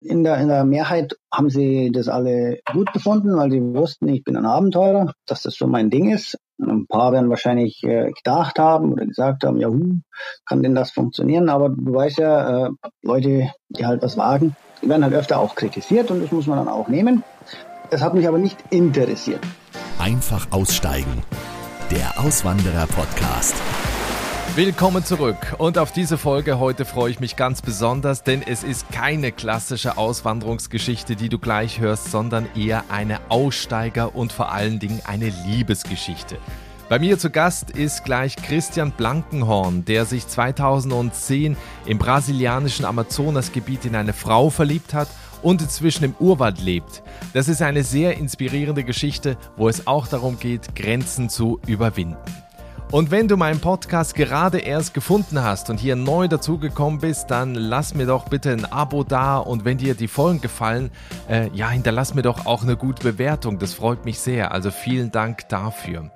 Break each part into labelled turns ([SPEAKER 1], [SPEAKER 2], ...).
[SPEAKER 1] in der, in der Mehrheit haben sie das alle gut gefunden, weil sie wussten, ich bin ein Abenteurer, dass das schon mein Ding ist. Ein paar werden wahrscheinlich äh, gedacht haben oder gesagt haben, ja, hu, kann denn das funktionieren? Aber du weißt ja, äh, Leute, die halt was wagen, die werden halt öfter auch kritisiert und das muss man dann auch nehmen. Das hat mich aber nicht interessiert.
[SPEAKER 2] Einfach aussteigen. Der Auswanderer-Podcast.
[SPEAKER 3] Willkommen zurück und auf diese Folge heute freue ich mich ganz besonders, denn es ist keine klassische Auswanderungsgeschichte, die du gleich hörst, sondern eher eine Aussteiger und vor allen Dingen eine Liebesgeschichte. Bei mir zu Gast ist gleich Christian Blankenhorn, der sich 2010 im brasilianischen Amazonasgebiet in eine Frau verliebt hat und inzwischen im Urwald lebt. Das ist eine sehr inspirierende Geschichte, wo es auch darum geht, Grenzen zu überwinden. Und wenn du meinen Podcast gerade erst gefunden hast und hier neu dazugekommen bist, dann lass mir doch bitte ein Abo da und wenn dir die Folgen gefallen, äh, ja, hinterlass mir doch auch eine gute Bewertung. Das freut mich sehr. Also vielen Dank dafür.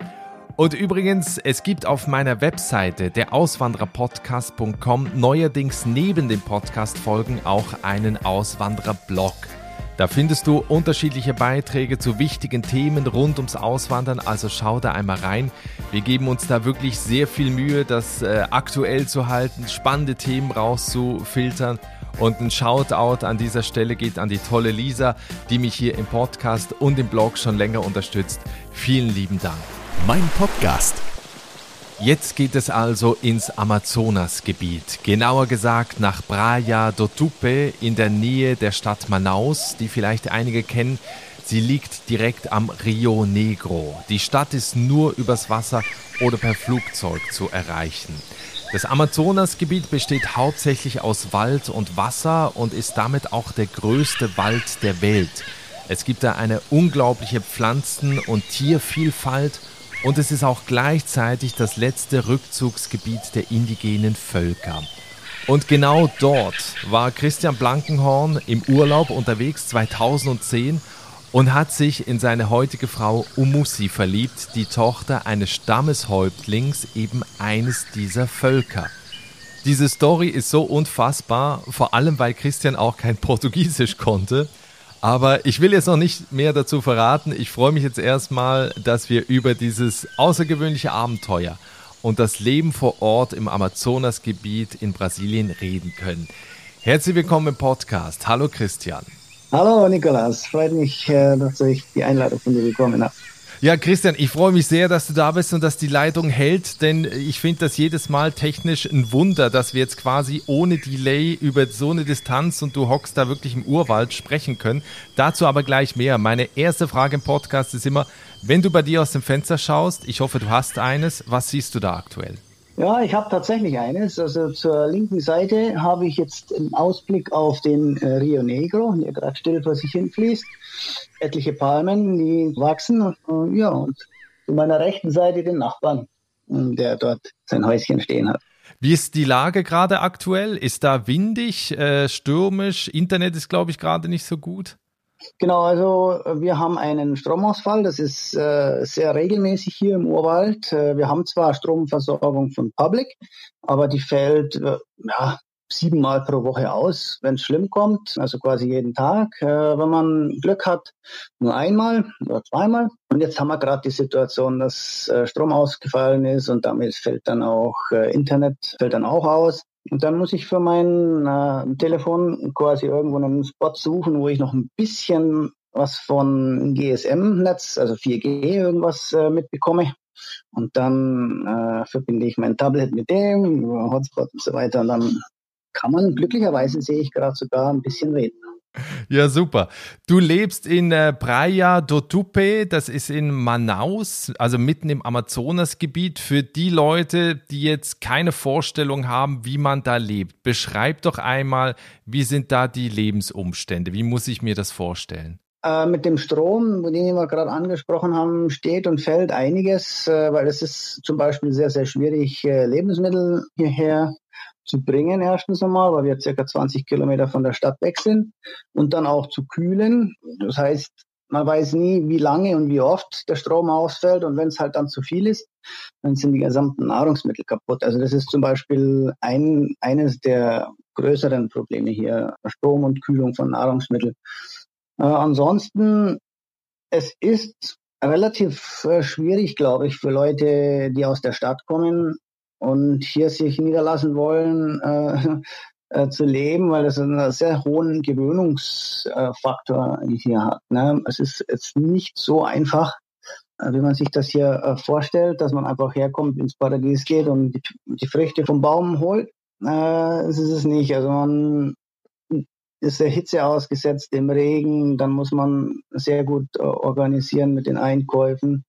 [SPEAKER 3] Und übrigens, es gibt auf meiner Webseite der Auswandererpodcast.com neuerdings neben den Podcast-Folgen auch einen Auswanderer-Blog. Da findest du unterschiedliche Beiträge zu wichtigen Themen rund ums Auswandern, also schau da einmal rein. Wir geben uns da wirklich sehr viel Mühe, das äh, aktuell zu halten, spannende Themen rauszufiltern. Und ein Shoutout an dieser Stelle geht an die tolle Lisa, die mich hier im Podcast und im Blog schon länger unterstützt. Vielen lieben Dank.
[SPEAKER 2] Mein Podcast
[SPEAKER 3] Jetzt geht es also ins Amazonasgebiet, genauer gesagt nach Praia do Tupe in der Nähe der Stadt Manaus, die vielleicht einige kennen. Sie liegt direkt am Rio Negro. Die Stadt ist nur übers Wasser oder per Flugzeug zu erreichen. Das Amazonasgebiet besteht hauptsächlich aus Wald und Wasser und ist damit auch der größte Wald der Welt. Es gibt da eine unglaubliche Pflanzen- und Tiervielfalt und es ist auch gleichzeitig das letzte Rückzugsgebiet der indigenen Völker. Und genau dort war Christian Blankenhorn im Urlaub unterwegs 2010 und hat sich in seine heutige Frau Umusi verliebt, die Tochter eines Stammeshäuptlings eben eines dieser Völker. Diese Story ist so unfassbar, vor allem weil Christian auch kein Portugiesisch konnte. Aber ich will jetzt noch nicht mehr dazu verraten. Ich freue mich jetzt erstmal, dass wir über dieses außergewöhnliche Abenteuer und das Leben vor Ort im Amazonasgebiet in Brasilien reden können. Herzlich willkommen im Podcast. Hallo Christian.
[SPEAKER 1] Hallo Nikolas, freut mich, äh, dass ich die Einladung von dir bekommen habe.
[SPEAKER 3] Ja, Christian, ich freue mich sehr, dass du da bist und dass die Leitung hält, denn ich finde das jedes Mal technisch ein Wunder, dass wir jetzt quasi ohne Delay über so eine Distanz und du hockst da wirklich im Urwald sprechen können. Dazu aber gleich mehr. Meine erste Frage im Podcast ist immer, wenn du bei dir aus dem Fenster schaust, ich hoffe, du hast eines, was siehst du da aktuell?
[SPEAKER 1] Ja, ich habe tatsächlich eines. Also zur linken Seite habe ich jetzt einen Ausblick auf den äh, Rio Negro, der gerade still vor sich hinfließt. Etliche Palmen, die wachsen. Äh, ja, und zu meiner rechten Seite den Nachbarn, äh, der dort sein Häuschen stehen hat.
[SPEAKER 3] Wie ist die Lage gerade aktuell? Ist da windig, äh, stürmisch? Internet ist, glaube ich, gerade nicht so gut.
[SPEAKER 1] Genau, also wir haben einen Stromausfall, das ist äh, sehr regelmäßig hier im Urwald. Äh, wir haben zwar Stromversorgung von Public, aber die fällt äh, ja, siebenmal pro Woche aus, wenn es schlimm kommt, also quasi jeden Tag. Äh, wenn man Glück hat, nur einmal oder zweimal. Und jetzt haben wir gerade die Situation, dass äh, Strom ausgefallen ist und damit fällt dann auch äh, Internet fällt dann auch aus. Und dann muss ich für mein äh, Telefon quasi irgendwo einen Spot suchen, wo ich noch ein bisschen was von GSM-Netz, also 4G irgendwas äh, mitbekomme. Und dann äh, verbinde ich mein Tablet mit dem, über Hotspot und so weiter. Und dann kann man glücklicherweise, sehe ich gerade sogar, ein bisschen reden.
[SPEAKER 3] Ja, super. Du lebst in äh, Praia do Tupe, das ist in Manaus, also mitten im Amazonasgebiet. Für die Leute, die jetzt keine Vorstellung haben, wie man da lebt, beschreib doch einmal, wie sind da die Lebensumstände? Wie muss ich mir das vorstellen?
[SPEAKER 1] Äh, mit dem Strom, den wir gerade angesprochen haben, steht und fällt einiges, äh, weil es ist zum Beispiel sehr, sehr schwierig, äh, Lebensmittel hierher zu bringen, erstens einmal, weil wir circa 20 Kilometer von der Stadt weg sind und dann auch zu kühlen. Das heißt, man weiß nie, wie lange und wie oft der Strom ausfällt und wenn es halt dann zu viel ist, dann sind die gesamten Nahrungsmittel kaputt. Also das ist zum Beispiel ein, eines der größeren Probleme hier, Strom und Kühlung von Nahrungsmitteln. Äh, ansonsten, es ist relativ äh, schwierig, glaube ich, für Leute, die aus der Stadt kommen und hier sich niederlassen wollen, äh, äh, zu leben, weil es einen sehr hohen Gewöhnungsfaktor hier hat. Ne? Es ist jetzt nicht so einfach, äh, wie man sich das hier äh, vorstellt, dass man einfach herkommt, ins Paradies geht und die, die Früchte vom Baum holt. Äh, das ist es nicht. Also man ist der Hitze ausgesetzt, dem Regen, dann muss man sehr gut äh, organisieren mit den Einkäufen.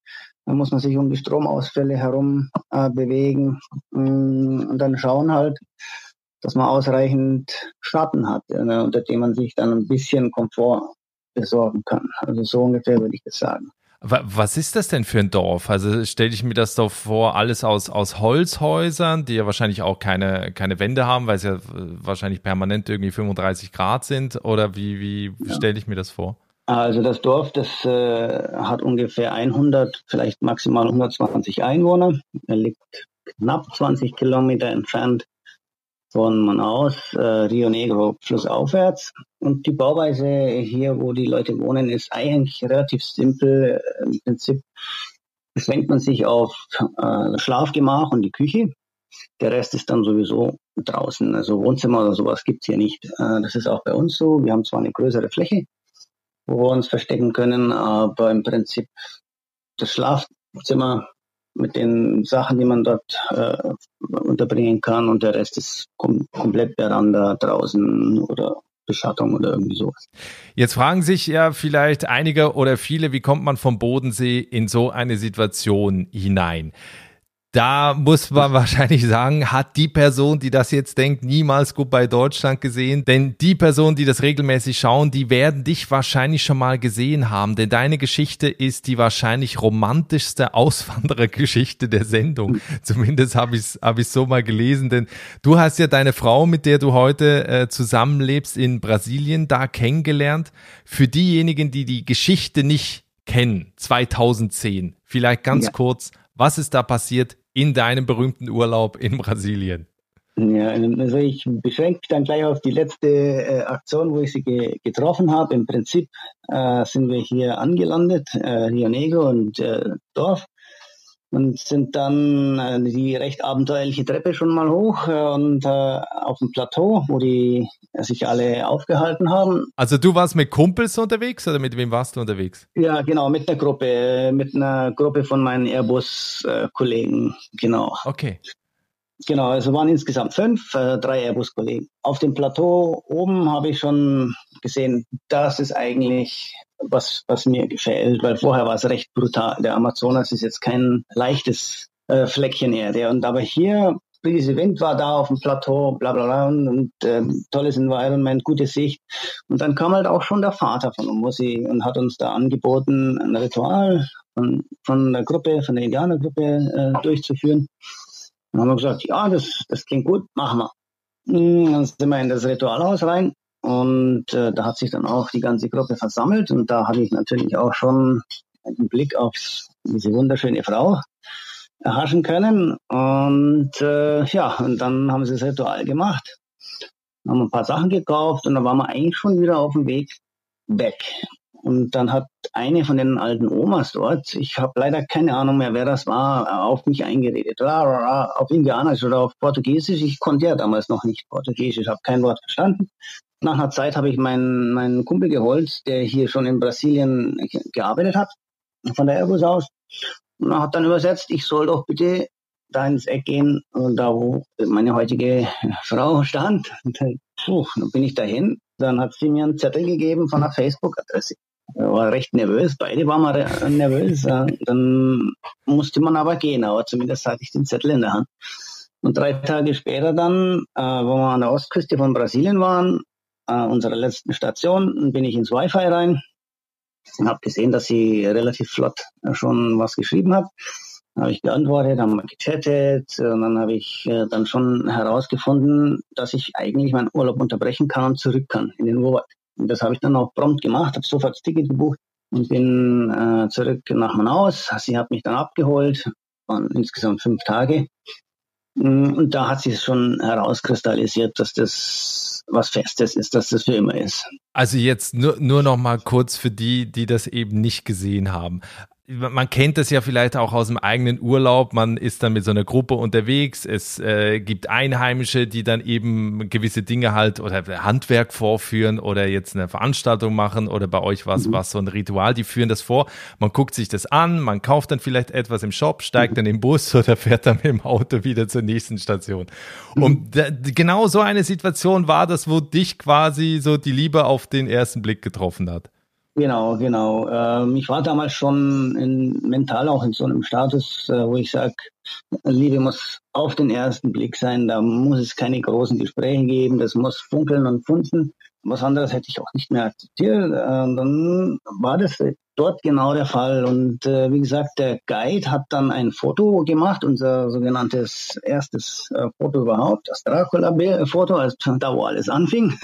[SPEAKER 1] Dann muss man sich um die Stromausfälle herum äh, bewegen mm, und dann schauen halt, dass man ausreichend Schatten hat, äh, unter dem man sich dann ein bisschen Komfort besorgen kann. Also so ungefähr würde ich das sagen.
[SPEAKER 3] Was ist das denn für ein Dorf? Also stelle ich mir das doch vor, alles aus, aus Holzhäusern, die ja wahrscheinlich auch keine, keine Wände haben, weil es ja wahrscheinlich permanent irgendwie 35 Grad sind. Oder wie, wie ja. stelle ich mir das vor?
[SPEAKER 1] Also das Dorf, das äh, hat ungefähr 100, vielleicht maximal 120 Einwohner. Er liegt knapp 20 Kilometer entfernt von Manaus, äh, Rio Negro flussaufwärts. Und die Bauweise hier, wo die Leute wohnen, ist eigentlich relativ simpel. Im Prinzip beschränkt man sich auf äh, das Schlafgemach und die Küche. Der Rest ist dann sowieso draußen. Also Wohnzimmer oder sowas gibt's hier nicht. Äh, das ist auch bei uns so. Wir haben zwar eine größere Fläche, wo wir uns verstecken können, aber im Prinzip das Schlafzimmer mit den Sachen, die man dort äh, unterbringen kann und der Rest ist kom komplett Veranda draußen oder Beschattung oder irgendwie sowas.
[SPEAKER 3] Jetzt fragen sich ja vielleicht einige oder viele, wie kommt man vom Bodensee in so eine Situation hinein? Da muss man wahrscheinlich sagen, hat die Person, die das jetzt denkt, niemals gut bei Deutschland gesehen. Denn die Personen, die das regelmäßig schauen, die werden dich wahrscheinlich schon mal gesehen haben. Denn deine Geschichte ist die wahrscheinlich romantischste Auswanderergeschichte der Sendung. Zumindest habe ich es hab ich so mal gelesen. Denn du hast ja deine Frau, mit der du heute äh, zusammenlebst, in Brasilien da kennengelernt. Für diejenigen, die die Geschichte nicht kennen, 2010, vielleicht ganz ja. kurz, was ist da passiert? In deinem berühmten Urlaub in Brasilien?
[SPEAKER 1] Ja, also ich beschränke mich dann gleich auf die letzte äh, Aktion, wo ich sie ge getroffen habe. Im Prinzip äh, sind wir hier angelandet, äh, Rio Negro und äh, Dorf und sind dann äh, die recht abenteuerliche Treppe schon mal hoch äh, und äh, auf dem Plateau, wo die äh, sich alle aufgehalten haben.
[SPEAKER 3] Also du warst mit Kumpels unterwegs oder mit wem warst du unterwegs?
[SPEAKER 1] Ja, genau, mit einer Gruppe, äh, mit einer Gruppe von meinen Airbus-Kollegen, genau.
[SPEAKER 3] Okay.
[SPEAKER 1] Genau, also waren insgesamt fünf, äh, drei Airbus-Kollegen. Auf dem Plateau oben habe ich schon gesehen, das ist eigentlich was, was mir gefällt, weil vorher war es recht brutal. Der Amazonas ist jetzt kein leichtes äh, Fleckchen Erde. Und aber hier, diese Wind war da auf dem Plateau, bla bla bla und, und äh, tolles Environment, gute Sicht. Und dann kam halt auch schon der Vater von Umusi und hat uns da angeboten, ein Ritual von, von der Gruppe, von der Indianergruppe äh, durchzuführen. Dann haben wir gesagt, ja, das, das klingt gut, machen wir. Hm, dann sind wir in das Ritualhaus rein und äh, da hat sich dann auch die ganze Gruppe versammelt und da hatte ich natürlich auch schon einen Blick auf diese wunderschöne Frau erhaschen können. Und äh, ja, und dann haben sie das Ritual gemacht, haben ein paar Sachen gekauft und dann waren wir eigentlich schon wieder auf dem Weg weg. Und dann hat eine von den alten Omas dort, ich habe leider keine Ahnung mehr, wer das war, auf mich eingeredet. Auf Indianisch oder auf Portugiesisch. Ich konnte ja damals noch nicht Portugiesisch, habe kein Wort verstanden. Nach einer Zeit habe ich meinen, meinen Kumpel geholt, der hier schon in Brasilien gearbeitet hat, von der Airbus aus. Und er hat dann übersetzt, ich soll doch bitte da ins Eck gehen, da wo meine heutige Frau stand. Und, puh, dann bin ich dahin. Dann hat sie mir einen Zettel gegeben von einer Facebook-Adresse. War recht nervös, beide waren wir nervös. Dann musste man aber gehen, aber zumindest hatte ich den Zettel in der Hand. Und drei Tage später dann, äh, wo wir an der Ostküste von Brasilien waren, äh, unserer letzten Station, bin ich ins Wi-Fi rein und habe gesehen, dass sie relativ flott schon was geschrieben hat. Habe ich geantwortet, haben wir gechattet und dann habe ich äh, dann schon herausgefunden, dass ich eigentlich meinen Urlaub unterbrechen kann und zurück kann in den Urwald. Und das habe ich dann auch prompt gemacht, habe sofort das Ticket gebucht und bin äh, zurück nach Manaus. Sie hat mich dann abgeholt, waren insgesamt fünf Tage. Mm, und da hat sich schon herauskristallisiert, dass das was Festes ist, dass das für immer ist.
[SPEAKER 3] Also jetzt nur, nur noch mal kurz für die, die das eben nicht gesehen haben man kennt das ja vielleicht auch aus dem eigenen Urlaub. Man ist dann mit so einer Gruppe unterwegs. Es äh, gibt Einheimische, die dann eben gewisse Dinge halt oder Handwerk vorführen oder jetzt eine Veranstaltung machen oder bei euch was, mhm. was so ein Ritual. Die führen das vor. Man guckt sich das an, man kauft dann vielleicht etwas im Shop, steigt mhm. dann im Bus oder fährt dann mit dem Auto wieder zur nächsten Station. Mhm. Und da, genau so eine Situation war das, wo dich quasi so die Liebe auf den ersten Blick getroffen hat.
[SPEAKER 1] Genau, genau. Ähm, ich war damals schon in, mental auch in so einem Status, äh, wo ich sage, Liebe muss auf den ersten Blick sein, da muss es keine großen Gespräche geben, das muss funkeln und funzen. Was anderes hätte ich auch nicht mehr akzeptiert. Äh, dann war das dort genau der Fall. Und äh, wie gesagt, der Guide hat dann ein Foto gemacht, unser sogenanntes erstes äh, Foto überhaupt, das Dracula-Foto, also da wo alles anfing.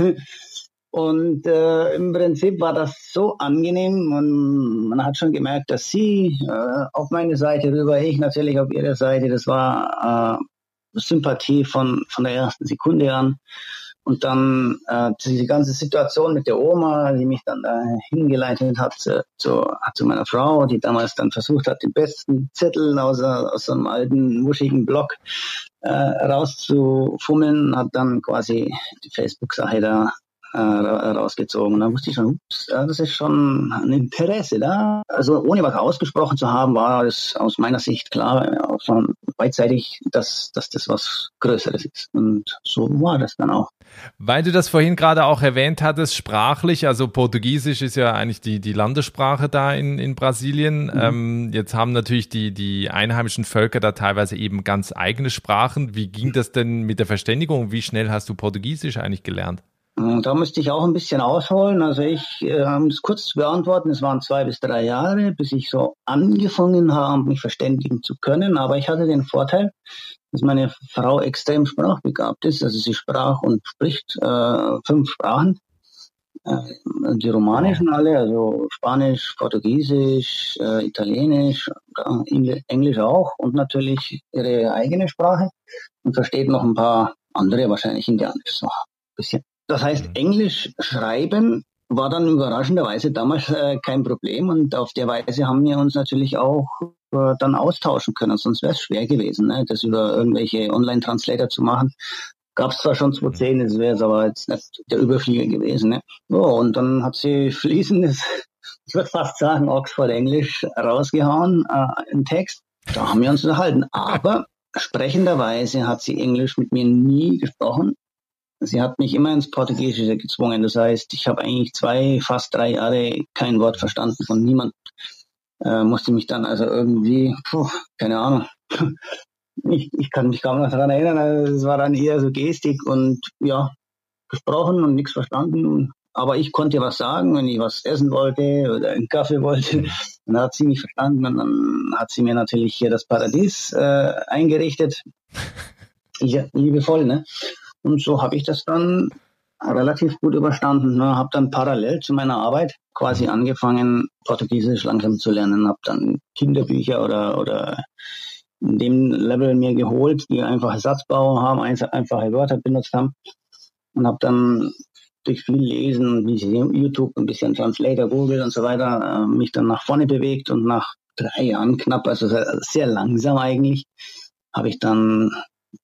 [SPEAKER 1] Und äh, im Prinzip war das so angenehm und man hat schon gemerkt, dass sie äh, auf meine Seite rüber, ich natürlich auf ihre Seite. Das war äh, Sympathie von, von der ersten Sekunde an. Und dann äh, diese ganze Situation mit der Oma, die mich dann da hingeleitet hat zu, zu, zu meiner Frau, die damals dann versucht hat, den besten Zettel aus, aus einem alten, wuschigen Block äh, rauszufummeln, hat dann quasi die Facebook-Sache da äh, rausgezogen. Und dann wusste ich schon, ups, das ist schon ein Interesse da. Also ohne was ausgesprochen zu haben, war es aus meiner Sicht klar, auch schon beidseitig, dass, dass das was Größeres ist. Und so war das dann auch.
[SPEAKER 3] Weil du das vorhin gerade auch erwähnt hattest, sprachlich, also Portugiesisch ist ja eigentlich die, die Landessprache da in, in Brasilien. Mhm. Ähm, jetzt haben natürlich die, die einheimischen Völker da teilweise eben ganz eigene Sprachen. Wie ging das denn mit der Verständigung? Wie schnell hast du Portugiesisch eigentlich gelernt?
[SPEAKER 1] Da müsste ich auch ein bisschen ausholen. Also ich, äh, um es kurz zu beantworten, es waren zwei bis drei Jahre, bis ich so angefangen habe, mich verständigen zu können. Aber ich hatte den Vorteil, dass meine Frau extrem sprachbegabt ist. Also sie sprach und spricht äh, fünf Sprachen. Äh, die romanischen alle, also Spanisch, Portugiesisch, äh, Italienisch, Englisch auch und natürlich ihre eigene Sprache und versteht noch ein paar andere, wahrscheinlich Indianisch so ein bisschen. Das heißt, mhm. Englisch schreiben war dann überraschenderweise damals äh, kein Problem und auf der Weise haben wir uns natürlich auch äh, dann austauschen können, sonst wäre es schwer gewesen, ne, das über irgendwelche Online-Translator zu machen. Gab es zwar schon 2010, das wäre es aber jetzt nicht der Überflieger gewesen. Ne? So, und dann hat sie fließendes, ich würde fast sagen, Oxford Englisch rausgehauen, äh, im Text. Da haben wir uns unterhalten. Aber sprechenderweise hat sie Englisch mit mir nie gesprochen. Sie hat mich immer ins Portugiesische gezwungen. Das heißt, ich habe eigentlich zwei, fast drei Jahre kein Wort verstanden von niemand. Äh, musste mich dann also irgendwie, puh, keine Ahnung. Ich, ich kann mich kaum noch daran erinnern. Also es war dann eher so Gestik und ja, gesprochen und nichts verstanden. Aber ich konnte was sagen, wenn ich was essen wollte oder einen Kaffee wollte. Dann hat sie mich verstanden und dann hat sie mir natürlich hier das Paradies äh, eingerichtet. Ja, liebevoll, ne? Und so habe ich das dann relativ gut überstanden. Ne? Habe dann parallel zu meiner Arbeit quasi angefangen, Portugiesisch langsam zu lernen. Habe dann Kinderbücher oder, oder in dem Level mir geholt, die einfach Satzbau haben, einfache Wörter benutzt haben. Und habe dann durch viel Lesen, wie YouTube, ein bisschen Translator, Google und so weiter, äh, mich dann nach vorne bewegt und nach drei Jahren knapp, also sehr langsam eigentlich, habe ich dann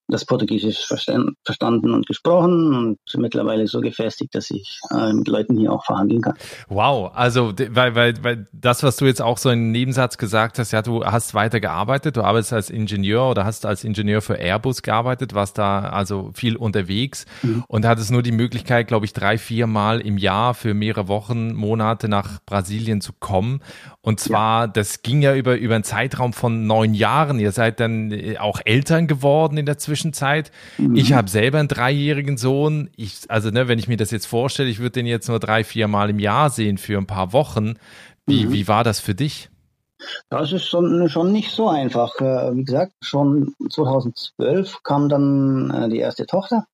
[SPEAKER 1] das Portugiesisch verstanden und gesprochen und mittlerweile so gefestigt, dass ich äh, mit Leuten hier auch verhandeln kann.
[SPEAKER 3] Wow, also weil, weil, weil das, was du jetzt auch so im Nebensatz gesagt hast, ja, du hast weiter gearbeitet, du arbeitest als Ingenieur oder hast als Ingenieur für Airbus gearbeitet, warst da also viel unterwegs mhm. und hattest nur die Möglichkeit, glaube ich, drei, vier Mal im Jahr für mehrere Wochen, Monate nach Brasilien zu kommen. Und zwar, ja. das ging ja über, über einen Zeitraum von neun Jahren. Ihr seid dann äh, auch Eltern geworden in der Zwischenzeit. Mhm. Ich habe selber einen dreijährigen Sohn. Ich, also, ne, wenn ich mir das jetzt vorstelle, ich würde den jetzt nur drei, vier Mal im Jahr sehen für ein paar Wochen. Wie, mhm. wie war das für dich?
[SPEAKER 1] Das ist schon, schon nicht so einfach. Äh, wie gesagt, schon 2012 kam dann äh, die erste Tochter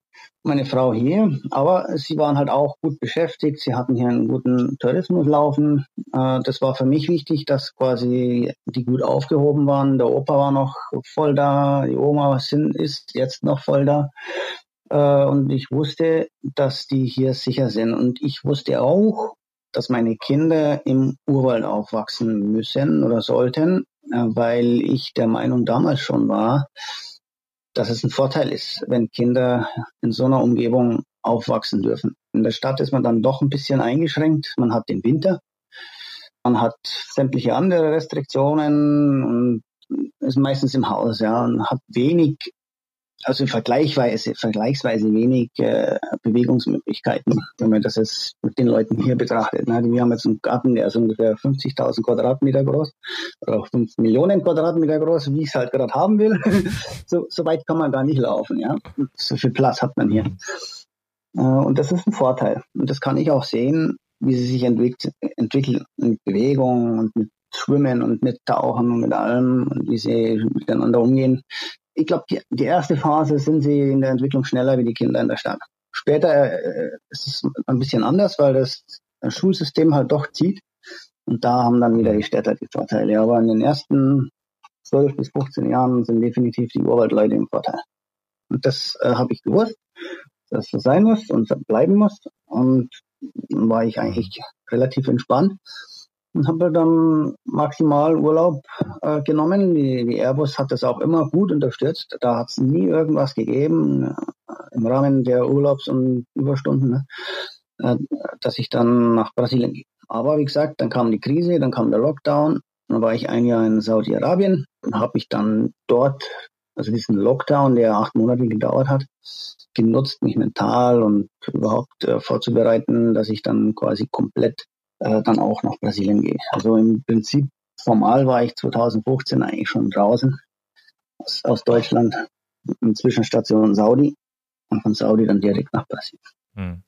[SPEAKER 1] meine Frau hier, aber sie waren halt auch gut beschäftigt. Sie hatten hier einen guten Tourismus laufen. Äh, das war für mich wichtig, dass quasi die gut aufgehoben waren. Der Opa war noch voll da, die Oma sind, ist jetzt noch voll da. Äh, und ich wusste, dass die hier sicher sind. Und ich wusste auch, dass meine Kinder im Urwald aufwachsen müssen oder sollten, äh, weil ich der Meinung damals schon war, dass es ein Vorteil ist, wenn Kinder in so einer Umgebung aufwachsen dürfen. In der Stadt ist man dann doch ein bisschen eingeschränkt. Man hat den Winter, man hat sämtliche andere Restriktionen und ist meistens im Haus, ja, und hat wenig also vergleichsweise, vergleichsweise wenig äh, Bewegungsmöglichkeiten, wenn man das jetzt mit den Leuten hier betrachtet. Ne? Wir haben jetzt einen Garten, der ist ungefähr 50.000 Quadratmeter groß oder auch 5 Millionen Quadratmeter groß, wie ich es halt gerade haben will. so, so weit kann man gar nicht laufen. Ja? So viel Platz hat man hier. Äh, und das ist ein Vorteil. Und das kann ich auch sehen, wie sie sich entwickelt, entwickeln mit Bewegung und mit Schwimmen und mit Tauchen und mit allem und wie sie miteinander umgehen ich glaube, die, die, erste Phase sind sie in der Entwicklung schneller wie die Kinder in der Stadt. Später äh, ist es ein bisschen anders, weil das, Schulsystem halt doch zieht. Und da haben dann wieder die Städter die Vorteile. Aber in den ersten 12 bis 15 Jahren sind definitiv die Urwaldleute im Vorteil. Und das äh, habe ich gewusst, dass das sein muss und bleiben muss. Und war ich eigentlich relativ entspannt und habe dann maximal Urlaub äh, genommen. Die, die, Airbus hat das auch immer gut unterstützt. Da hat es nie irgendwas gegeben äh, im Rahmen der Urlaubs- und Überstunden, ne, äh, dass ich dann nach Brasilien gehe. Aber wie gesagt, dann kam die Krise, dann kam der Lockdown. Dann war ich ein Jahr in Saudi-Arabien und habe ich dann dort, also diesen Lockdown, der acht Monate gedauert hat, genutzt, mich mental und überhaupt äh, vorzubereiten, dass ich dann quasi komplett äh, dann auch nach Brasilien gehe. Also im Prinzip formal war ich 2015 eigentlich schon draußen aus, aus Deutschland, in Zwischenstation Saudi und von Saudi dann direkt nach Brasilien. Hm.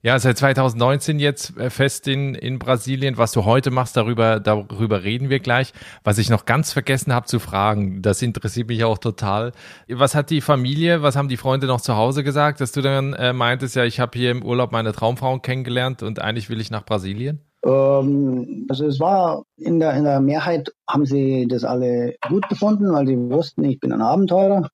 [SPEAKER 3] Ja, seit 2019 jetzt äh, fest in, in Brasilien. Was du heute machst, darüber, darüber reden wir gleich. Was ich noch ganz vergessen habe zu fragen, das interessiert mich auch total. Was hat die Familie, was haben die Freunde noch zu Hause gesagt, dass du dann äh, meintest, ja, ich habe hier im Urlaub meine Traumfrau kennengelernt und eigentlich will ich nach Brasilien?
[SPEAKER 1] Ähm, also es war in der, in der Mehrheit haben sie das alle gut gefunden, weil sie wussten, ich bin ein Abenteurer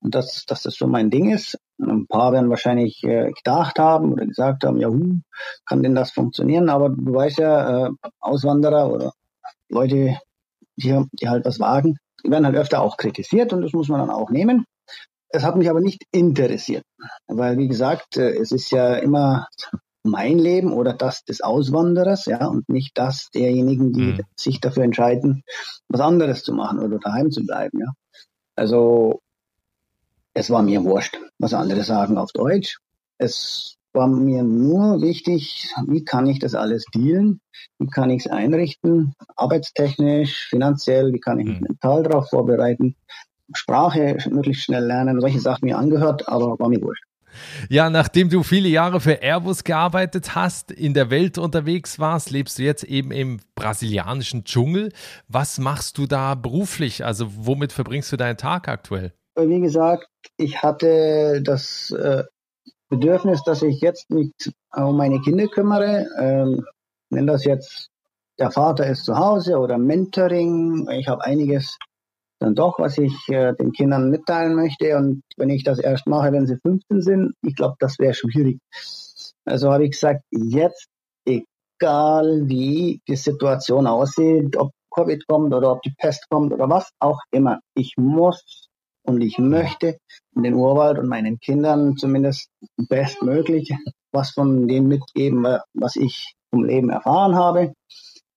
[SPEAKER 1] und dass, dass das schon mein Ding ist. Ein paar werden wahrscheinlich äh, gedacht haben oder gesagt haben, ja, hu, kann denn das funktionieren? Aber du weißt ja, äh, Auswanderer oder Leute, die, die halt was wagen, werden halt öfter auch kritisiert und das muss man dann auch nehmen. Es hat mich aber nicht interessiert, weil wie gesagt, äh, es ist ja immer mein Leben oder das des Auswanderers, ja, und nicht das derjenigen, die mhm. sich dafür entscheiden, was anderes zu machen oder daheim zu bleiben, ja. Also, es war mir wurscht, was andere sagen auf Deutsch. Es war mir nur wichtig, wie kann ich das alles dealen? Wie kann ich es einrichten? Arbeitstechnisch, finanziell, wie kann ich mich mhm. mental darauf vorbereiten? Sprache möglichst schnell lernen, solche Sachen mir angehört, aber war mir wurscht.
[SPEAKER 3] Ja, nachdem du viele Jahre für Airbus gearbeitet hast, in der Welt unterwegs warst, lebst du jetzt eben im brasilianischen Dschungel. Was machst du da beruflich? Also womit verbringst du deinen Tag aktuell?
[SPEAKER 1] Wie gesagt, ich hatte das äh, Bedürfnis, dass ich jetzt mich um meine Kinder kümmere. Ähm, wenn das jetzt der Vater ist zu Hause oder Mentoring, ich habe einiges dann doch, was ich äh, den Kindern mitteilen möchte. Und wenn ich das erst mache, wenn sie 15 sind, ich glaube, das wäre schwierig. Also habe ich gesagt, jetzt, egal wie die Situation aussieht, ob Covid kommt oder ob die Pest kommt oder was auch immer, ich muss und ich möchte den Urwald und meinen Kindern zumindest bestmöglich was von dem mitgeben, was ich vom Leben erfahren habe.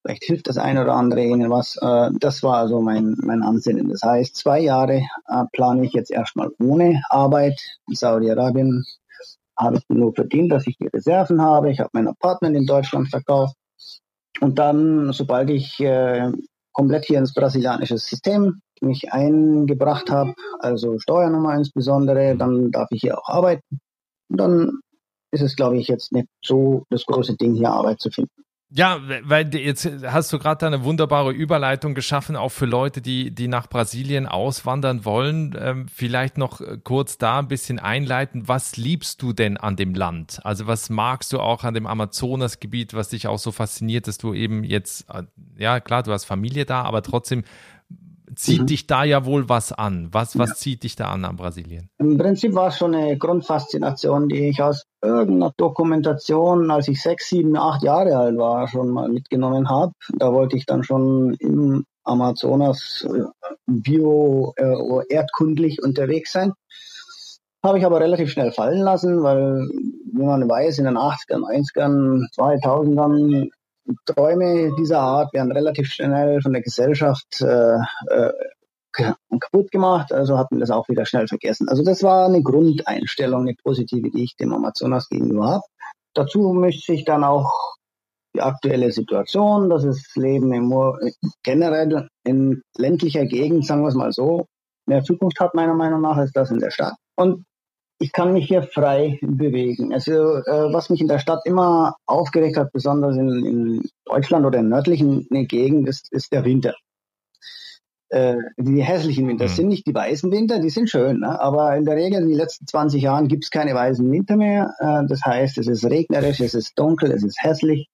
[SPEAKER 1] Vielleicht hilft das eine oder andere Ihnen was. Äh, das war also mein, mein Ansinnen. Das heißt, zwei Jahre äh, plane ich jetzt erstmal ohne Arbeit. In Saudi-Arabien habe ich nur verdient, dass ich die Reserven habe. Ich habe mein Apartment in Deutschland verkauft. Und dann, sobald ich äh, komplett hier ins brasilianische System mich eingebracht habe, also Steuernummer insbesondere, dann darf ich hier auch arbeiten. Und dann ist es, glaube ich, jetzt nicht so das große Ding, hier Arbeit zu finden.
[SPEAKER 3] Ja, weil jetzt hast du gerade eine wunderbare Überleitung geschaffen, auch für Leute, die, die nach Brasilien auswandern wollen. Ähm, vielleicht noch äh, kurz da ein bisschen einleiten. Was liebst du denn an dem Land? Also was magst du auch an dem Amazonasgebiet, was dich auch so fasziniert, dass du eben jetzt, äh, ja klar, du hast Familie da, aber trotzdem zieht mhm. dich da ja wohl was an. Was, was ja. zieht dich da an an Brasilien?
[SPEAKER 1] Im Prinzip war es schon eine Grundfaszination, die ich aus irgendeiner Dokumentation, als ich sechs, sieben, acht Jahre alt war, schon mal mitgenommen habe. Da wollte ich dann schon im Amazonas äh, bio äh, erdkundlich unterwegs sein. Habe ich aber relativ schnell fallen lassen, weil, wie man weiß, in den 80ern, 90ern, 2000ern Träume dieser Art werden relativ schnell von der Gesellschaft äh, äh, kaputt gemacht, also hat man das auch wieder schnell vergessen. Also das war eine Grundeinstellung, eine positive, die ich dem Amazonas gegenüber habe. Dazu mischt sich dann auch die aktuelle Situation, dass das Leben im, generell in ländlicher Gegend, sagen wir es mal so, mehr Zukunft hat meiner Meinung nach als das in der Stadt. Und ich kann mich hier frei bewegen. Also äh, was mich in der Stadt immer aufgeregt hat, besonders in, in Deutschland oder in nördlichen Gegend, ist, ist der Winter. Äh, die hässlichen Winter. Das mhm. sind nicht die weißen Winter, die sind schön, ne? aber in der Regel in den letzten 20 Jahren gibt es keine weißen Winter mehr. Äh, das heißt, es ist regnerisch, es ist dunkel, es ist hässlich.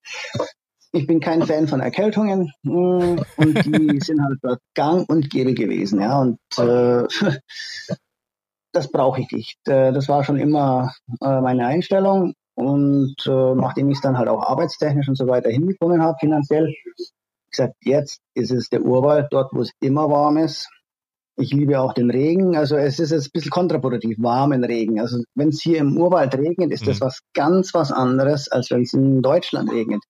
[SPEAKER 1] Ich bin kein Fan von Erkältungen mh, mm, und die sind halt gang und gäbe gewesen. Ja? Und äh, das brauche ich nicht. Äh, das war schon immer meine Einstellung. Und äh, nachdem ich es dann halt auch arbeitstechnisch und so weiter hinbekommen habe, finanziell, gesagt, jetzt ist es der Urwald, dort, wo es immer warm ist. Ich liebe auch den Regen. Also es ist jetzt ein bisschen kontraproduktiv, warmen Regen. Also wenn es hier im Urwald regnet, ist mhm. das was ganz was anderes, als wenn es in Deutschland regnet.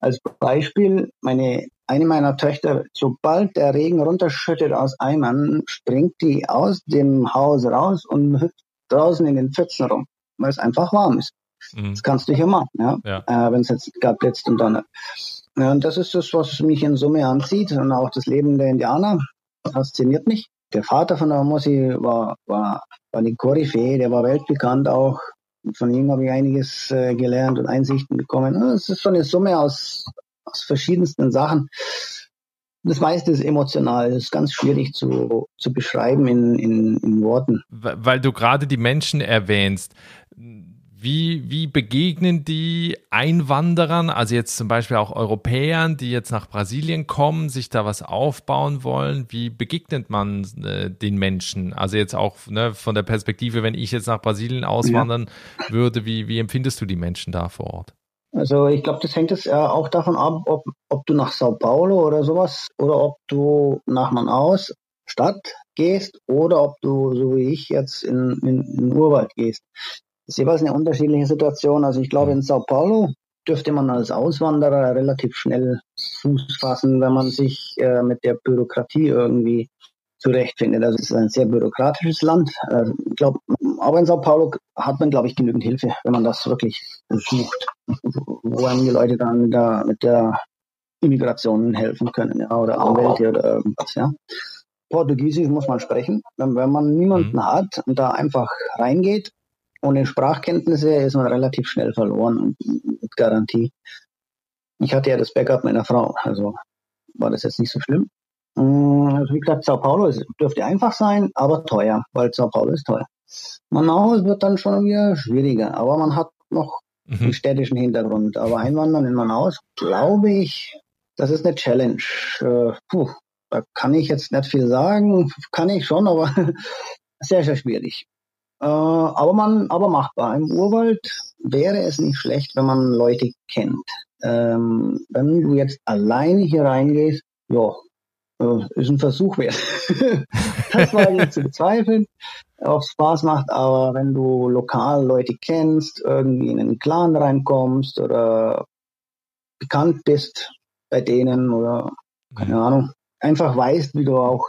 [SPEAKER 1] Als Beispiel, meine, eine meiner Töchter, sobald der Regen runterschüttet aus Eimern, springt die aus dem Haus raus und hüpft draußen in den Pfützen rum, weil es einfach warm ist. Mhm. Das kannst du hier machen, ja. ja. Äh, wenn es jetzt gab und donnert. Ja, und das ist das, was mich in Summe anzieht und auch das Leben der Indianer fasziniert mich. Der Vater von der Mossi war, war, war die Koryphäe, der war weltbekannt auch von ihm habe ich einiges äh, gelernt und Einsichten bekommen. Es ist so eine Summe aus, aus verschiedensten Sachen. Das meiste ist emotional, das ist ganz schwierig zu, zu beschreiben in, in, in Worten.
[SPEAKER 3] Weil du gerade die Menschen erwähnst. Wie, wie begegnen die Einwanderern, also jetzt zum Beispiel auch Europäern, die jetzt nach Brasilien kommen, sich da was aufbauen wollen? Wie begegnet man äh, den Menschen? Also jetzt auch ne, von der Perspektive, wenn ich jetzt nach Brasilien auswandern ja. würde, wie, wie empfindest du die Menschen da vor Ort?
[SPEAKER 1] Also ich glaube, das hängt jetzt auch davon ab, ob, ob du nach Sao Paulo oder sowas oder ob du nach Manaus Stadt gehst oder ob du, so wie ich, jetzt in, in, in den Urwald gehst ist jeweils eine unterschiedliche Situation. Also ich glaube, in Sao Paulo dürfte man als Auswanderer relativ schnell Fuß fassen, wenn man sich äh, mit der Bürokratie irgendwie zurechtfindet. Also es ist ein sehr bürokratisches Land. Äh, ich glaube, aber in Sao Paulo hat man, glaube ich, genügend Hilfe, wenn man das wirklich sucht, wo einem die Leute dann mit der, mit der Immigration helfen können, ja, oder Anwälte oder irgendwas, ja. Portugiesisch muss man sprechen. Wenn, wenn man niemanden mhm. hat und da einfach reingeht ohne Sprachkenntnisse ist man relativ schnell verloren mit Garantie. Ich hatte ja das Backup meiner Frau, also war das jetzt nicht so schlimm. Mm, also wie gesagt, Sao Paulo ist, dürfte einfach sein, aber teuer, weil Sao Paulo ist teuer. Manaus wird dann schon wieder schwieriger, aber man hat noch mhm. einen städtischen Hintergrund. Aber Einwandern in Manaus, glaube ich, das ist eine Challenge. Äh, puh, da kann ich jetzt nicht viel sagen, kann ich schon, aber sehr, sehr schwierig. Äh, aber man, aber machbar. Im Urwald wäre es nicht schlecht, wenn man Leute kennt. Ähm, wenn du jetzt alleine hier reingehst, ja, äh, ist ein Versuch wert. das war jetzt zu bezweifeln, ob es Spaß macht, aber wenn du lokal Leute kennst, irgendwie in einen Clan reinkommst oder bekannt bist bei denen oder keine mhm. Ahnung, einfach weißt, wie du auch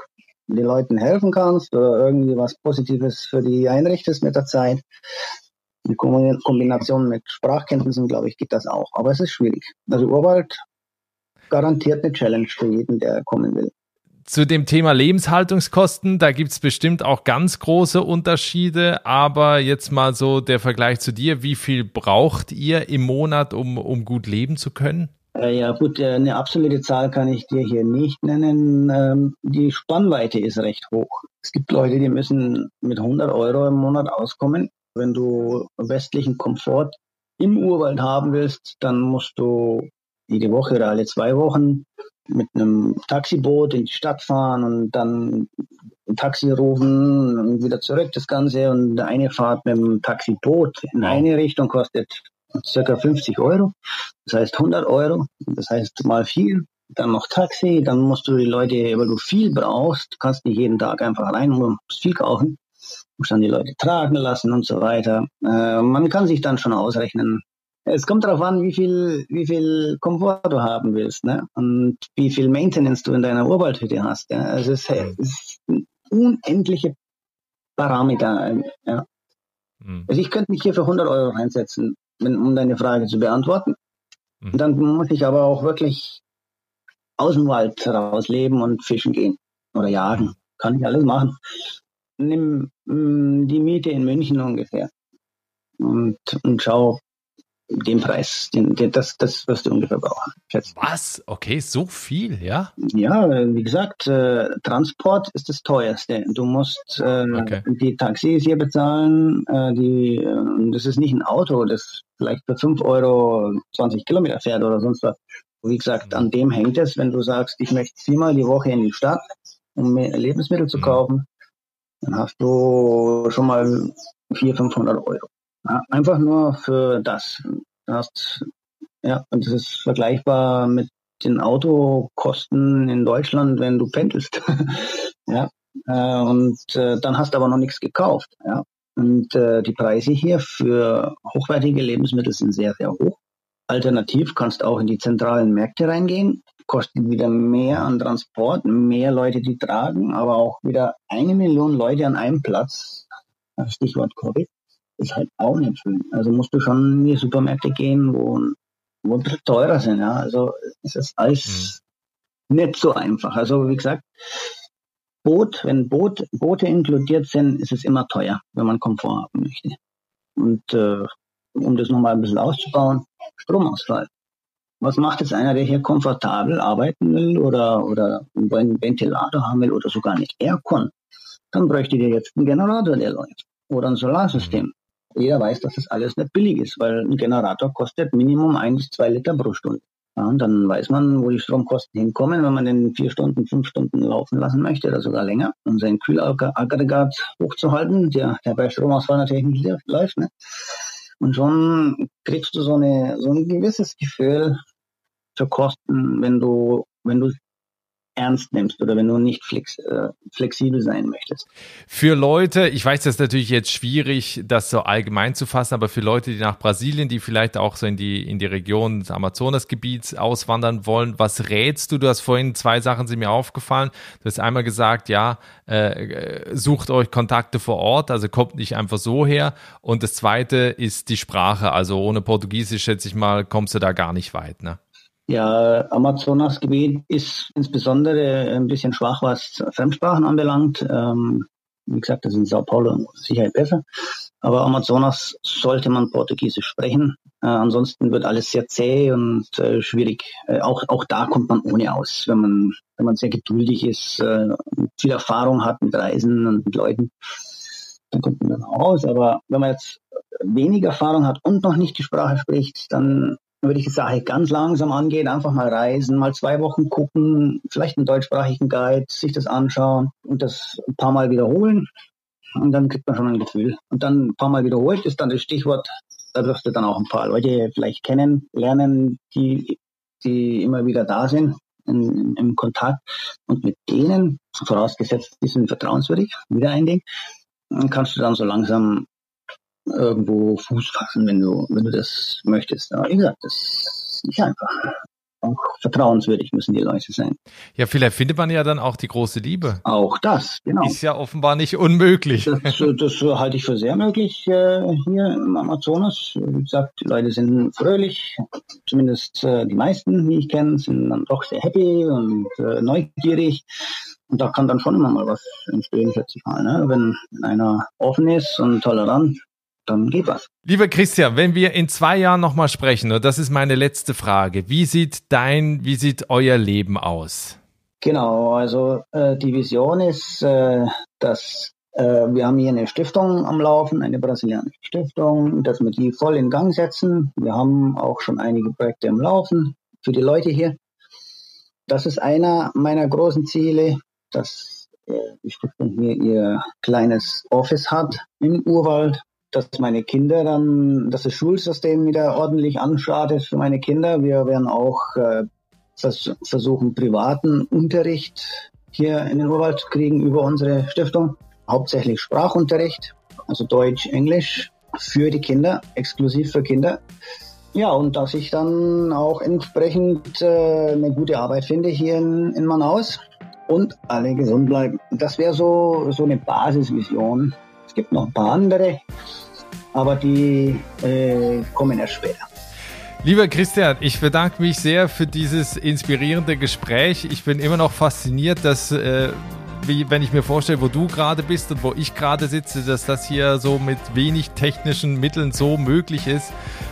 [SPEAKER 1] den Leuten helfen kannst oder irgendwie was Positives für die einrichtest mit der Zeit. In Kombination mit Sprachkenntnissen, glaube ich, geht das auch. Aber es ist schwierig. Also Urwald garantiert eine Challenge für jeden, der kommen will.
[SPEAKER 3] Zu dem Thema Lebenshaltungskosten, da gibt es bestimmt auch ganz große Unterschiede, aber jetzt mal so der Vergleich zu dir, wie viel braucht ihr im Monat, um, um gut leben zu können?
[SPEAKER 1] Äh, ja gut, äh, eine absolute Zahl kann ich dir hier nicht nennen. Ähm, die Spannweite ist recht hoch. Es gibt Leute, die müssen mit 100 Euro im Monat auskommen. Wenn du westlichen Komfort im Urwald haben willst, dann musst du jede Woche oder alle zwei Wochen mit einem Taxiboot in die Stadt fahren und dann ein Taxi rufen und wieder zurück das Ganze. Und eine Fahrt mit dem Taxiboot in eine Richtung kostet circa 50 Euro. Das heißt 100 Euro. Das heißt mal viel. Dann noch Taxi. Dann musst du die Leute, weil du viel brauchst, kannst nicht jeden Tag einfach rein und musst viel kaufen. Musst dann die Leute tragen lassen und so weiter. Äh, man kann sich dann schon ausrechnen, es kommt darauf an, wie viel, wie viel Komfort du haben willst, ne? Und wie viel Maintenance du in deiner Urwaldhütte hast. Ja? Also es, mhm. ist unendliche Parameter. Ja? Mhm. Also ich könnte mich hier für 100 Euro reinsetzen, um deine Frage zu beantworten. Mhm. Dann muss ich aber auch wirklich aus dem Wald rausleben und fischen gehen oder jagen. Mhm. Kann ich alles machen. Nimm mh, die Miete in München ungefähr und, und schau, den Preis, den, den, das, das wirst du ungefähr brauchen.
[SPEAKER 3] Schätze. Was? Okay, so viel, ja?
[SPEAKER 1] Ja, wie gesagt, äh, Transport ist das teuerste. Du musst äh, okay. die Taxis hier bezahlen, äh, die, äh, das ist nicht ein Auto, das vielleicht für 5 Euro 20 Kilometer fährt oder sonst was. Wie gesagt, mhm. an dem hängt es, wenn du sagst, ich möchte viermal die Woche in die Stadt, um mehr Lebensmittel zu mhm. kaufen, dann hast du schon mal 400, 500 Euro. Einfach nur für das. Du hast, ja, und das ist vergleichbar mit den Autokosten in Deutschland, wenn du pendelst. ja, äh, und äh, dann hast du aber noch nichts gekauft. Ja. Und äh, die Preise hier für hochwertige Lebensmittel sind sehr, sehr hoch. Alternativ kannst du auch in die zentralen Märkte reingehen, kostet wieder mehr an Transport, mehr Leute, die tragen, aber auch wieder eine Million Leute an einem Platz. Stichwort Covid ist halt auch nicht schön. Also musst du schon in die Supermärkte gehen, wo, wo ein bisschen teurer sind. Ja? Also es ist alles mhm. nicht so einfach. Also wie gesagt, Boot, wenn Boot, Boote inkludiert sind, ist es immer teuer, wenn man Komfort haben möchte. Und äh, um das nochmal ein bisschen auszubauen, Stromausfall. Was macht jetzt einer, der hier komfortabel arbeiten will oder, oder einen Ventilator haben will oder sogar eine Aircon? Dann bräuchte der jetzt einen Generator, der läuft. Oder ein Solarsystem jeder weiß, dass das alles nicht billig ist, weil ein Generator kostet Minimum ein bis zwei Liter pro Stunde. Ja, und dann weiß man, wo die Stromkosten hinkommen, wenn man den vier Stunden, fünf Stunden laufen lassen möchte oder sogar länger, um sein Kühlaggregat hochzuhalten, der, der bei Stromausfall natürlich nicht läuft. Ne? Und schon kriegst du so, eine, so ein gewisses Gefühl für Kosten, wenn du, wenn du ernst nimmst oder wenn du nicht flex, äh, flexibel sein möchtest.
[SPEAKER 3] Für Leute, ich weiß, das ist natürlich jetzt schwierig, das so allgemein zu fassen, aber für Leute, die nach Brasilien, die vielleicht auch so in die, in die Region des Amazonasgebiets auswandern wollen, was rätst du? Du hast vorhin zwei Sachen sind mir aufgefallen. Du hast einmal gesagt, ja, äh, sucht euch Kontakte vor Ort, also kommt nicht einfach so her. Und das zweite ist die Sprache. Also ohne Portugiesisch, schätze ich mal, kommst du da gar nicht weit, ne?
[SPEAKER 1] Ja, Amazonasgebiet ist insbesondere ein bisschen schwach, was Fremdsprachen anbelangt. Ähm, wie gesagt, das ist in Sao Paulo sicher besser. Aber Amazonas sollte man Portugiesisch sprechen. Äh, ansonsten wird alles sehr zäh und äh, schwierig. Äh, auch, auch da kommt man ohne aus, wenn man, wenn man sehr geduldig ist, äh, viel Erfahrung hat mit Reisen und mit Leuten. Dann kommt man dann aus. Aber wenn man jetzt wenig Erfahrung hat und noch nicht die Sprache spricht, dann würde ich die Sache ganz langsam angehen, einfach mal reisen, mal zwei Wochen gucken, vielleicht einen deutschsprachigen Guide, sich das anschauen und das ein paar Mal wiederholen. Und dann kriegt man schon ein Gefühl. Und dann ein paar Mal wiederholt ist dann das Stichwort, da wirst du dann auch ein paar Leute vielleicht kennenlernen, die, die immer wieder da sind in, im Kontakt. Und mit denen, vorausgesetzt, die sind vertrauenswürdig, wieder ein Ding, dann kannst du dann so langsam irgendwo Fuß fassen, wenn du, wenn du das möchtest. Aber wie gesagt, das ist nicht einfach. Auch vertrauenswürdig müssen die Leute sein.
[SPEAKER 3] Ja, vielleicht findet man ja dann auch die große Liebe.
[SPEAKER 1] Auch das, genau.
[SPEAKER 3] Ist ja offenbar nicht unmöglich.
[SPEAKER 1] Das, das halte ich für sehr möglich äh, hier im Amazonas. Wie gesagt, die Leute sind fröhlich, zumindest äh, die meisten, die ich kenne, sind dann doch sehr happy und äh, neugierig. Und da kann dann schon immer mal was entstehen, schätze ich mal. Ne? Wenn einer offen ist und tolerant, dann geht was.
[SPEAKER 3] Lieber Christian, wenn wir in zwei Jahren nochmal sprechen, und das ist meine letzte Frage, wie sieht dein, wie sieht euer Leben aus?
[SPEAKER 1] Genau, also äh, die Vision ist, äh, dass äh, wir haben hier eine Stiftung am Laufen, eine brasilianische Stiftung, dass wir die voll in Gang setzen. Wir haben auch schon einige Projekte am Laufen für die Leute hier. Das ist einer meiner großen Ziele, dass äh, die Stiftung hier ihr kleines Office hat im Urwald, dass meine Kinder dann, dass das Schulsystem wieder ordentlich anstartet für meine Kinder. Wir werden auch äh, versuchen, privaten Unterricht hier in den Urwald zu kriegen über unsere Stiftung. Hauptsächlich Sprachunterricht, also Deutsch, Englisch für die Kinder, exklusiv für Kinder. Ja, und dass ich dann auch entsprechend äh, eine gute Arbeit finde hier in, in Manaus und alle gesund bleiben. Das wäre so, so eine Basisvision. Es gibt noch ein paar andere, aber die äh, kommen erst später.
[SPEAKER 3] Lieber Christian, ich bedanke mich sehr für dieses inspirierende Gespräch. Ich bin immer noch fasziniert, dass, äh, wie, wenn ich mir vorstelle, wo du gerade bist und wo ich gerade sitze, dass das hier so mit wenig technischen Mitteln so möglich ist.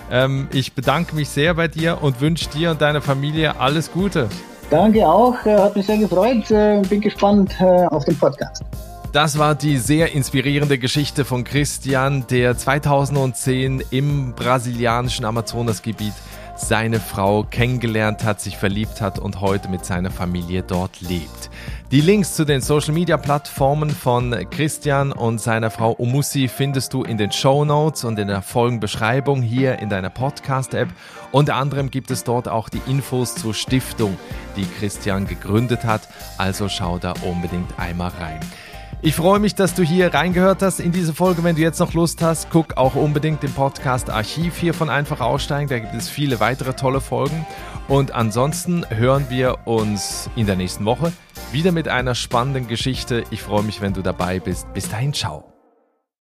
[SPEAKER 3] Ähm, ich bedanke mich sehr bei dir und wünsche dir und deiner Familie alles Gute.
[SPEAKER 1] Danke auch, äh, hat mich sehr gefreut. Äh, bin gespannt äh, auf den Podcast.
[SPEAKER 3] Das war die sehr inspirierende Geschichte von Christian, der 2010 im brasilianischen Amazonasgebiet seine Frau kennengelernt hat, sich verliebt hat und heute mit seiner Familie dort lebt. Die Links zu den Social Media Plattformen von Christian und seiner Frau Omussi findest du in den Show Notes und in der Folgenbeschreibung hier in deiner Podcast App. Unter anderem gibt es dort auch die Infos zur Stiftung, die Christian gegründet hat. Also schau da unbedingt einmal rein. Ich freue mich, dass du hier reingehört hast in diese Folge. Wenn du jetzt noch Lust hast, guck auch unbedingt im Podcast Archiv hier von Einfach Aussteigen. Da gibt es viele weitere tolle Folgen. Und ansonsten hören wir uns in der nächsten Woche wieder mit einer spannenden Geschichte. Ich freue mich, wenn du dabei bist. Bis dahin, ciao.